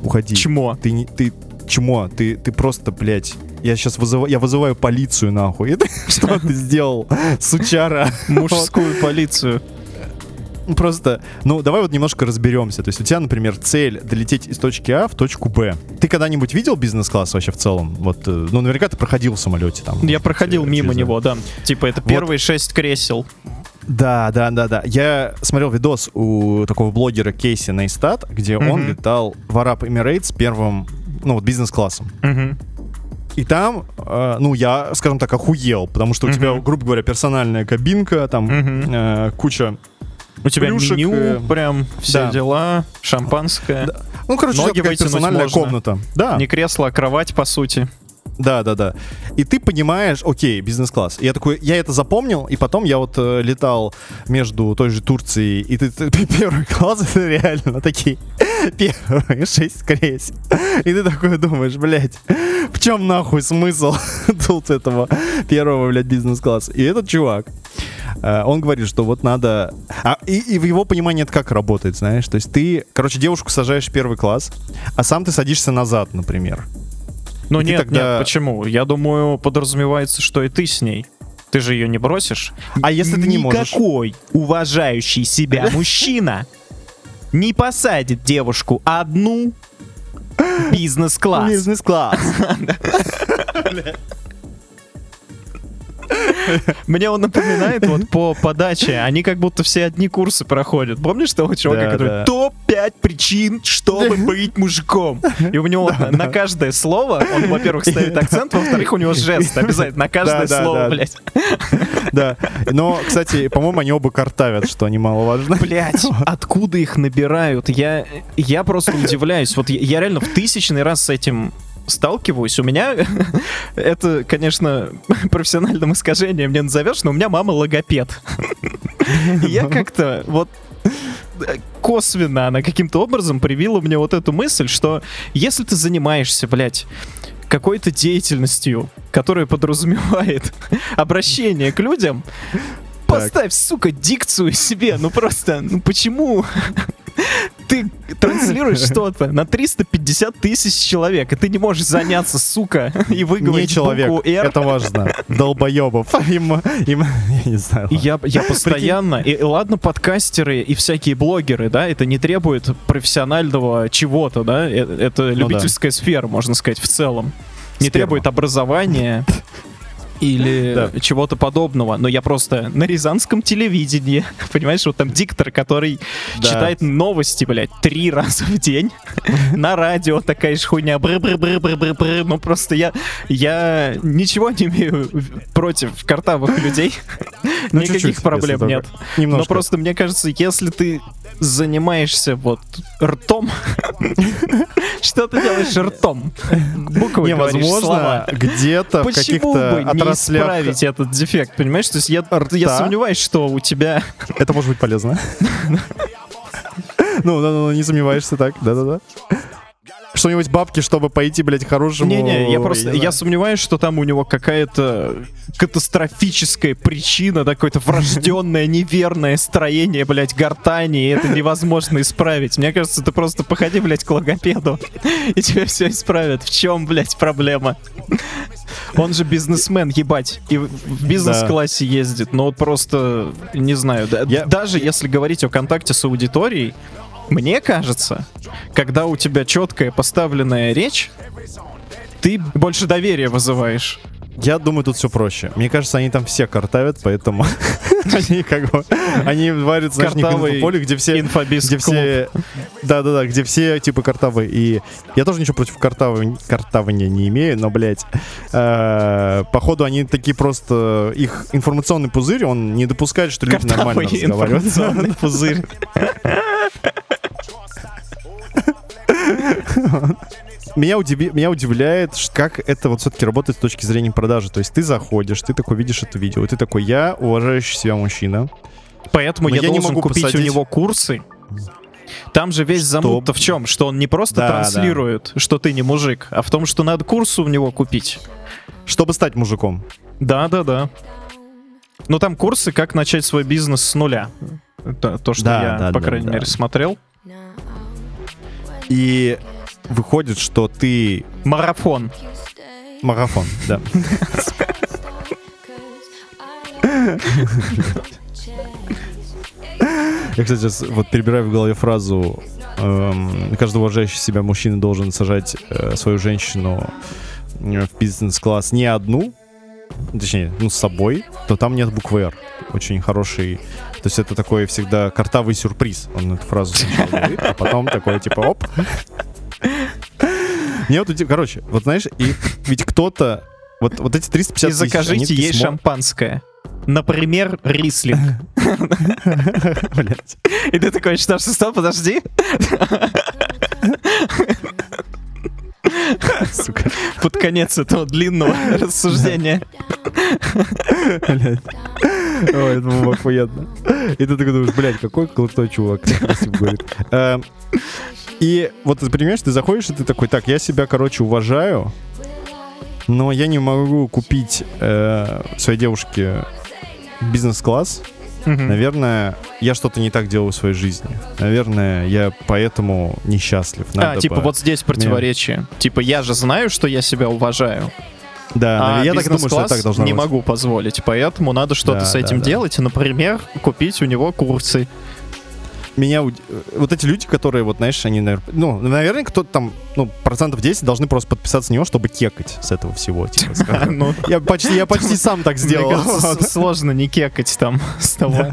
Уходи. Чмо. Ты не, ты чмо, ты, ты просто, блядь, я сейчас вызываю, я вызываю полицию нахуй. Это что ты сделал, сучара? Мужскую полицию. Ну, Просто, ну, давай вот немножко разберемся. То есть у тебя, например, цель долететь из точки А в точку Б. Ты когда-нибудь видел бизнес-класс вообще в целом? Вот, э, ну, наверняка ты проходил в самолете там. Я проходил Через- мимо него, да. Типа, это Вот. первые шесть кресел. Да, да, да, да. Я смотрел видос у такого блогера Кейси Нейстат, где он Мгм. летал в Араб Эмирейтс первым, ну, вот бизнес-классом. Мгм. И там, э, ну, я, скажем так, охуел, потому что у тебя, Мгм. грубо говоря, персональная кабинка, там Мгм. э, куча... У тебя плюшек, меню, э, прям все да. дела, шампанское. Ну, короче, Ноги вытянуть персональная можно. комната. Да, Не кресло, а кровать, по сути. Да, да, да. И ты понимаешь, окей, бизнес-класс. Я такой, я это запомнил, и потом я вот э, летал между той же Турцией и ты, ты- первый класс, это реально такие первые шесть кресел. И ты такой думаешь, блядь, в чем нахуй смысл тут этого первого, блядь, бизнес-класса? И этот чувак, э, он говорит, что вот надо... А, и, и в его понимании это как работает, знаешь? То есть ты, короче, девушку сажаешь в первый класс, а сам ты садишься назад, например. Ну И ты нет, тогда- нет, почему? Я думаю, подразумевается, что и ты с ней. Ты же ее не бросишь. А если ты не можешь? Никакой уважающий себя мужчина не посадит девушку одну бизнес-класс. Бизнес-класс. Мне он напоминает вот по подаче, они как будто все одни курсы проходят. Помнишь того чувака, Да, который да. топ-5 причин, чтобы быть мужиком? И у него на, на каждое слово, он, во-первых, ставит акцент, во-вторых, у него жест обязательно на каждое слово, блядь. Да. Но, кстати, по-моему, они оба картавят, что немаловажно. Блять, откуда их набирают? Я, я просто удивляюсь. Вот я, я реально в тысячный раз с этим сталкиваюсь. У меня это, конечно, профессиональным искажением не назовешь, но у меня мама логопед. Я как-то вот косвенно она каким-то образом привила мне вот эту мысль, что если ты занимаешься, блядь, какой-то деятельностью, которая подразумевает обращение к людям, поставь, сука, дикцию себе. Ну просто, ну почему ты транслируешь что-то на 350 тысяч человек, и ты не можешь заняться, сука, и Не выговорить человек, букву «Р». это важно. Долбоебов. Им, им, я не знаю. Я, я постоянно, и, и ладно, подкастеры и всякие блогеры, да, это не требует профессионального чего-то, да, э- это Ну да. любительская сфера, можно сказать, в целом. Не Сперма. требует образования или Да. чего-то подобного. Но я просто на рязанском телевидении, понимаешь, вот там диктор, который Да. читает новости, блядь, три раза в день. На радио такая же хуйня. Бры-бры-бры-бры-бры-бры. Ну просто я, я ничего не имею против картавых людей. Ну, Никаких проблем нет. Но просто мне кажется, если ты занимаешься вот ртом, что ты делаешь ртом? Буквы Невозможно где-то в каких-то. Исправить этот дефект, понимаешь? То есть я, я сомневаюсь, что у тебя... Это может быть полезно. Ну, да, ну, не сомневаешься так, да-да-да. Что-нибудь бабки, чтобы пойти, блядь, хорошему... Не-не, я просто, я знаю. сомневаюсь, что там у него какая-то катастрофическая причина, да, какое-то врожденное неверное строение, блядь, гортани, и это невозможно исправить. Мне кажется, ты просто походи, блядь, к логопеду, и тебе все исправят. В чем, блядь, проблема? Он же бизнесмен, ебать, и в- в бизнес-классе ездит, но вот просто, не знаю, да- Я- даже если говорить о контакте с аудиторией, мне кажется, когда у тебя четкая поставленная речь, ты больше доверия вызываешь. Я думаю, тут все проще. Мне кажется, они там все картавят, поэтому они как бы... Они варят, знаешь, в инфополе, где все... Инфобиз Где все... Да-да-да, где все типа картавы. И я тоже ничего против картавы, картавания не имею, но, блядь, э, походу они такие просто... Их информационный пузырь, он не допускает, что люди нормально разговаривают. пузырь. Меня, удиви- меня удивляет, как это вот все-таки работает с точки зрения продажи. То есть ты заходишь, ты такой видишь это видео, ты такой, я уважающий себя мужчина. Поэтому Но я, я не могу купить посадить- у него курсы. Там же весь замут-то в чем? Что он не просто Да, транслирует, что ты не мужик, а в том, что надо курсы у него купить. Чтобы стать мужиком. Да, да, да. Ну там курсы, как начать свой бизнес с нуля. Это то, что Да, я, да, по да, крайней да. мере, смотрел. И выходит, что ты Марафон. марафон, да. Я, кстати, сейчас вот перебираю в голове фразу эм, «Каждый уважающий себя мужчина должен сажать э, свою женщину э, в бизнес-класс не одну, точнее, ну, с собой, то там нет буквы «Р». Очень хороший... То есть это такой всегда картавый сюрприз. Он эту фразу сначала говорит, а потом такой типа «Оп». Мне вот, короче, вот знаешь, и ведь кто-то, вот, вот эти 350 И закажите ей шампанское. Например, рислинг. И ты такой, что, стоп, подожди. Сука, Под конец этого длинного рассуждения. блядь. Ой, это было охуенно. И ты такой думаешь, блядь, какой крутой чувак, красиво говорит. И вот ты понимаешь, ты заходишь, и ты такой, так, я себя, короче, уважаю, но я не могу купить э, своей девушке бизнес-класс. Мгм. Наверное, я что-то не так делаю в своей жизни. Наверное, я поэтому несчастлив. А, Надо типа бы- вот здесь противоречие. Типа я же знаю, что я себя уважаю, Да, а я так думаю, что бизнес-класс так должно не быть. могу позволить, поэтому надо что-то Да, с да, этим да. делать, и, например, купить у него курсы. Меня э, вот эти люди, которые, вот, знаешь, они, наверное, ну, наверное, кто-то там, ну, процентов 10 должны просто подписаться на него, чтобы кекать с этого всего, типа. Ну, Я почти, я почти сам так сделал. сложно не кекать там с того.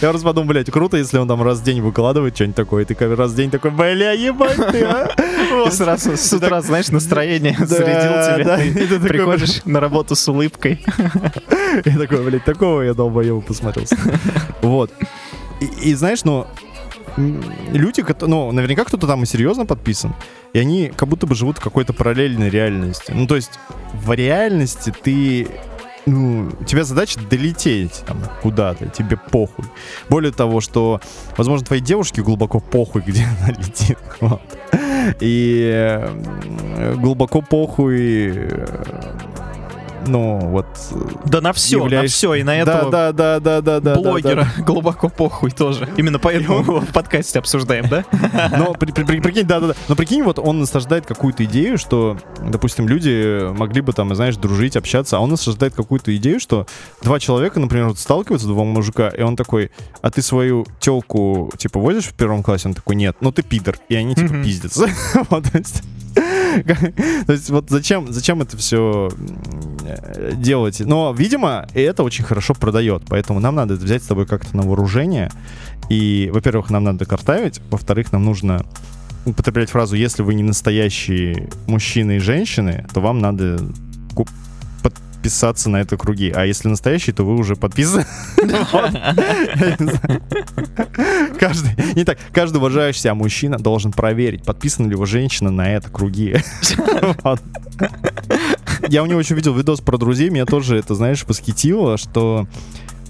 Я просто подумал, блядь, круто, если он там раз в день выкладывает что-нибудь такое, и ты раз в день такой, бля, ебать ты, а!» И Вот. сразу с утра, знаешь, настроение Да, зарядил да, тебя. и ты Ты такой, приходишь на работу с улыбкой. Я такой, блядь, такого я долбоеба посмотрелся. Вот. И, и знаешь, м, люди, ну, наверняка кто-то там и серьезно подписан, и они как будто бы живут в какой-то параллельной реальности. Ну, то есть в реальности ты ну, у тебя задача долететь там, куда-то, тебе похуй. Более того, что, возможно, твоей девушке глубоко похуй, где она летит. Вот. И э, глубоко похуй, э, ну, вот... э, Да на все, на Являешься- все, и на да, этого да, да, да, да, да, блогера глубоко похуй тоже. Именно поэтому мы его в подкасте обсуждаем, да? да. Но при- при- при- прикинь, да, да, да. Но прикинь, вот он насаждает какую-то идею, что, допустим, люди могли бы там, знаешь, дружить, общаться, а он насаждает какую-то идею, что два человека, например, вот сталкиваются, два мужика, и он такой, а ты свою телку, типа, возишь в первом классе? Он такой, нет, ну ты пидор. И они, типа, пиздятся. Вот, то есть... Вот зачем, зачем это все делать? Но, видимо, это очень хорошо продает, поэтому нам надо взять с тобой как-то на вооружение. И, во-первых, нам надо картавить, во-вторых, нам нужно употреблять фразу «если вы не настоящие мужчины и женщины, то вам надо подписаться на это круги, а если настоящие, то вы уже подписаны». Каждый, не так, каждый уважающий себя мужчина должен проверить, подписана ли его женщина на это круги. Я у него еще видел видос про друзей, меня тоже это, знаешь, восхитило, что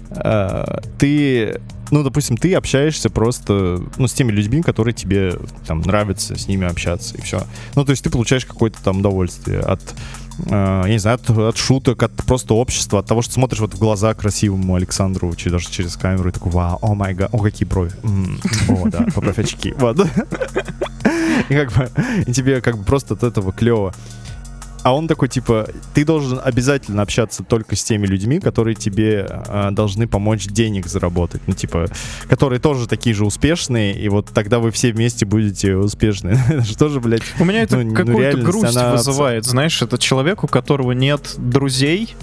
э, ты, ну, допустим, ты общаешься просто, ну, с теми людьми, которые тебе там нравятся, с ними общаться, и все. Ну, то есть ты получаешь какое-то там удовольствие от, я не знаю, от, от шуток, от просто общества, от того, что смотришь вот в глаза красивому Александру, че- даже через камеру, и такой, вау, о май гад, о, какие брови. О, да, поправь очки. Вот. И как бы, и тебе как бы просто от этого клево. А он такой, типа, ты должен обязательно общаться только с теми людьми, которые тебе а, должны помочь денег заработать. Ну, типа, которые тоже такие же успешные, и вот тогда вы все вместе будете успешны. Это же блядь, У меня это Ну, ну, какую-то реальность, грусть она вызывает. Знаешь, это человек, у которого нет друзей,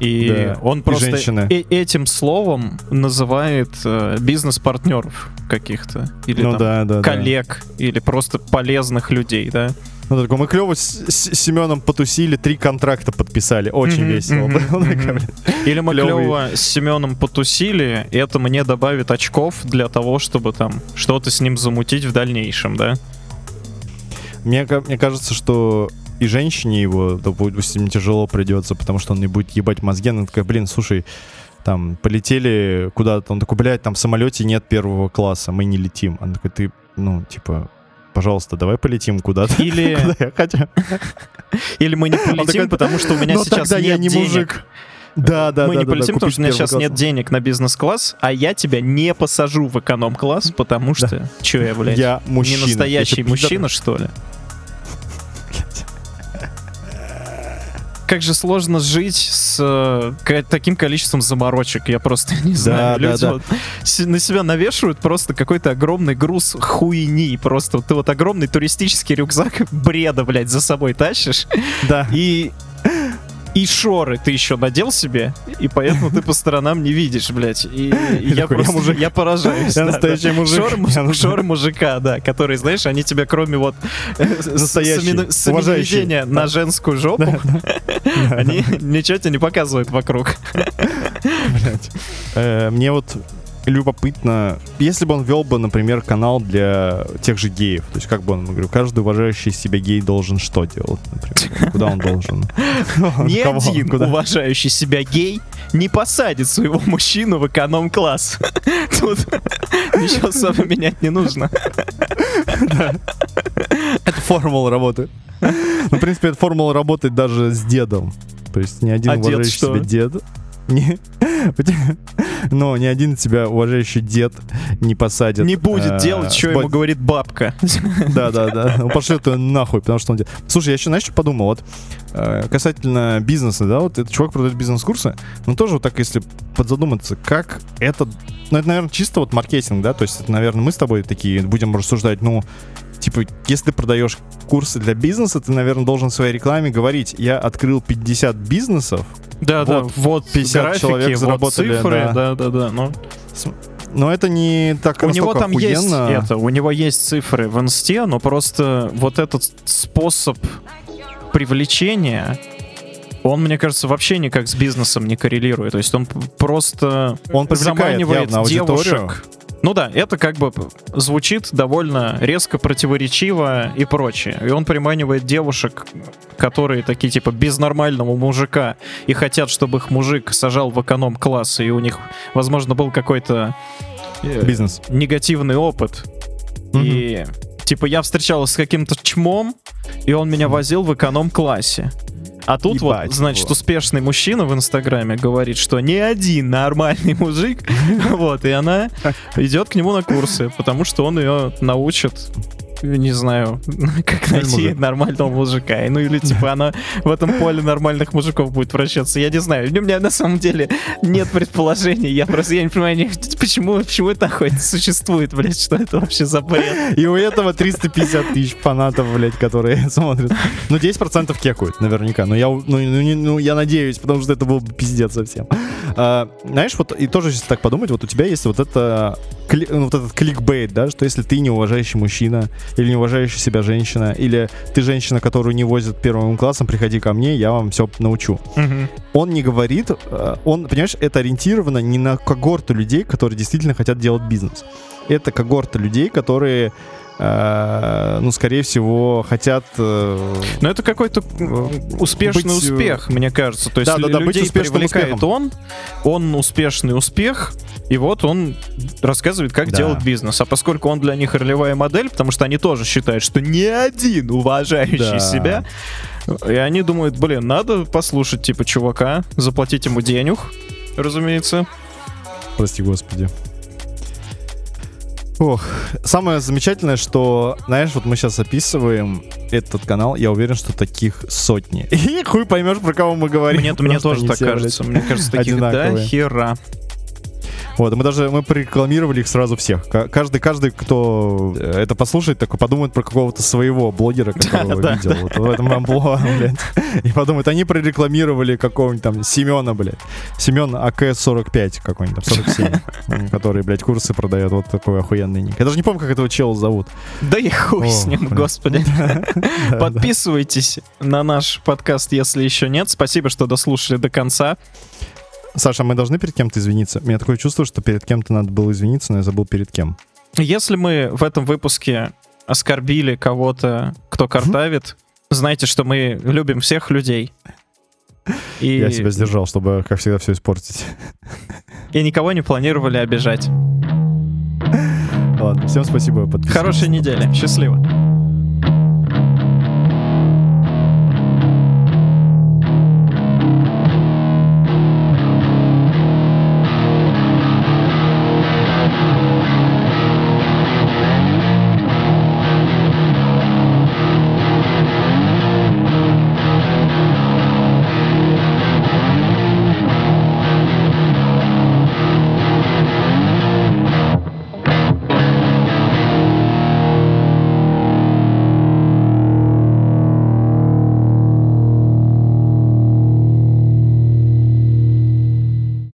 и Да, он и просто женщины. э- этим словом называет э, бизнес-партнеров каких-то. Или ну там да, да, да. коллег, или просто полезных людей, да? Ну, такой, мы клево с, с Семеном потусили, три контракта подписали, очень весело. было. Такая, блядь. Или мы Клёвый. клево с Семеном потусили, это мне добавит очков для того, чтобы там что-то с ним замутить в дальнейшем, да? Мне, мне кажется, что и женщине его, допустим, тяжело придется, потому что он не будет ебать мозги. Она такая, блин, слушай, там, полетели куда-то. Он такой, блядь, там в самолете нет первого класса, мы не летим. Она такой, ты, ну, типа, пожалуйста, давай полетим куда-то. Или, Куда я хочу. или мы не полетим, потому что у меня «Но сейчас тогда я нет не денег. мужик. Да, да, мы да, не да, полетим, да, потому что у меня сейчас нет класс. денег на бизнес-класс, а я тебя не посажу в эконом-класс, потому что... Че я, блядь, Я мужчина. не настоящий мужчина, что ли? Как же сложно жить с э, таким количеством заморочек, я просто не знаю. да, Люди да. вот с- на себя навешивают просто какой-то огромный груз хуйни. Просто ты вот огромный туристический рюкзак бреда, блядь, за собой тащишь. Да. И и шоры ты еще надел себе, и поэтому ты по сторонам не видишь, блядь. И, и я такой, «Я просто, я поражаюсь. Я да, настоящий да. мужик. Шоры, му- Я шоры мужика, да, которые, знаешь, они тебя кроме вот э, с- Настоящий, самину- уважающий. самонаведения на женскую жопу, они ничего тебе не показывают вокруг. Блядь. Э, Мне вот любопытно, если бы он вел бы, например, канал для тех же геев, то есть как бы он, говорю, каждый уважающий себя гей должен что делать, например, куда он должен? Ни один уважающий себя гей не посадит своего мужчину в эконом-класс. Тут ничего особо менять не нужно. Это формула работы. Ну, в принципе, эта формула работает даже с дедом. То есть ни один А уважающий себя дед... Не, но ни один тебя уважающий дед не посадит. Не будет э, делать, что ему говорит бабка. Да, да, да. Он пошлет ее нахуй, потому что он. Слушай, я еще, знаешь, что подумал? Вот э, касательно бизнеса, да, вот этот чувак продает бизнес-курсы, ну тоже вот так, если подзадуматься, как это... Ну, это, наверное, чисто вот маркетинг, да, то есть, это, наверное, мы с тобой такие будем рассуждать, ну, типа, если ты продаешь курсы для бизнеса, ты, наверное, должен в своей рекламе говорить, я открыл 50 бизнесов, Да, да, Вот, вот 50 графики, человек вот заработали, цифры, да. да, да, да. Ну, но это не так у него там есть охуенно. это, у него есть цифры в инсте, но просто вот этот способ привлечения, он, мне кажется, вообще никак с бизнесом не коррелирует. То есть он просто Он привлекает заманивает явно аудиторию. девушек. Ну да, это как бы звучит довольно резко противоречиво и прочее. И он приманивает девушек, которые такие типа без нормального мужика и хотят, чтобы их мужик сажал в эконом-класс, и у них, возможно, был какой-то э, Бизнес. негативный опыт. Мгм. И типа я встречалась с каким-то чмом, и он меня возил в эконом-классе. А тут Ебать, вот, значит, вот. успешный мужчина в Инстаграме говорит, что ни один нормальный мужик, вот, и она идет к нему на курсы, потому что он ее научит не знаю, как найти нормального мужика. Ну или типа она в этом поле нормальных мужиков будет вращаться. Я не знаю. У меня на самом деле нет предположений. Я просто я не понимаю, почему, почему это нахуй существует, блядь, что это вообще за бред. И у этого 350 тысяч фанатов, блядь, которые смотрят. Ну, 10% кекают, наверняка. Но я, ну, ну, ну, я надеюсь, потому что это был бы пиздец совсем. А, знаешь, вот и тоже, если так подумать, вот у тебя есть вот это ну, вот этот кликбейт, да, что если ты неуважающий мужчина или неуважающая себя женщина, или ты женщина, которую не возят первым классом, приходи ко мне, я вам все научу. Он не говорит, э, он, понимаешь, это ориентировано не на когорту людей, которые действительно хотят делать бизнес. Это когорта людей, которые, ну, скорее всего, хотят... э, Но это какой-то м, успешный Быть, э, успех, мне кажется. То есть Да-да-да, быть людей успешным привлекает успехом. он, он успешный успех, и вот он рассказывает, как Да. делать бизнес. А поскольку он для них ролевая модель, потому что они тоже считают, что ни один уважающий Да. себя, и они думают, блин, надо послушать типа чувака, заплатить ему денег, разумеется. Прости, господи. Ох, самое замечательное, что, знаешь, вот мы сейчас описываем этот канал, я уверен, что таких сотни. И хуй поймешь, про кого мы говорим. Мне, мне тоже так кажется. Мне кажется, таких до одинаковые. хера. Вот, мы даже мы прорекламировали их сразу всех. Ка- Каждый, каждый, кто это послушает, такой подумает про какого-то своего блогера, которого да, видел. Вот в этом амплуа, блядь. И подумает, они прорекламировали какого-нибудь там Семена, блядь. Семен АК-45 какой-нибудь, там, 47. м, Который, блядь, курсы продает. Вот такой охуенный ник. Я даже не помню, как этого чела зовут. Да и хуй О, с ним, блин. господи. Да, да. Подписывайтесь на наш подкаст, если еще нет. Спасибо, что дослушали до конца. Саша, мы должны перед кем-то извиниться? У меня такое чувство, что перед кем-то надо было извиниться, но я забыл перед кем. Если мы в этом выпуске оскорбили кого-то, кто картавит, знайте, что мы любим всех людей. И, Я себя сдержал, чтобы, как всегда, все испортить. и никого не планировали обижать. Ладно, всем спасибо. подписывайтесь. Хорошей недели. Счастливо.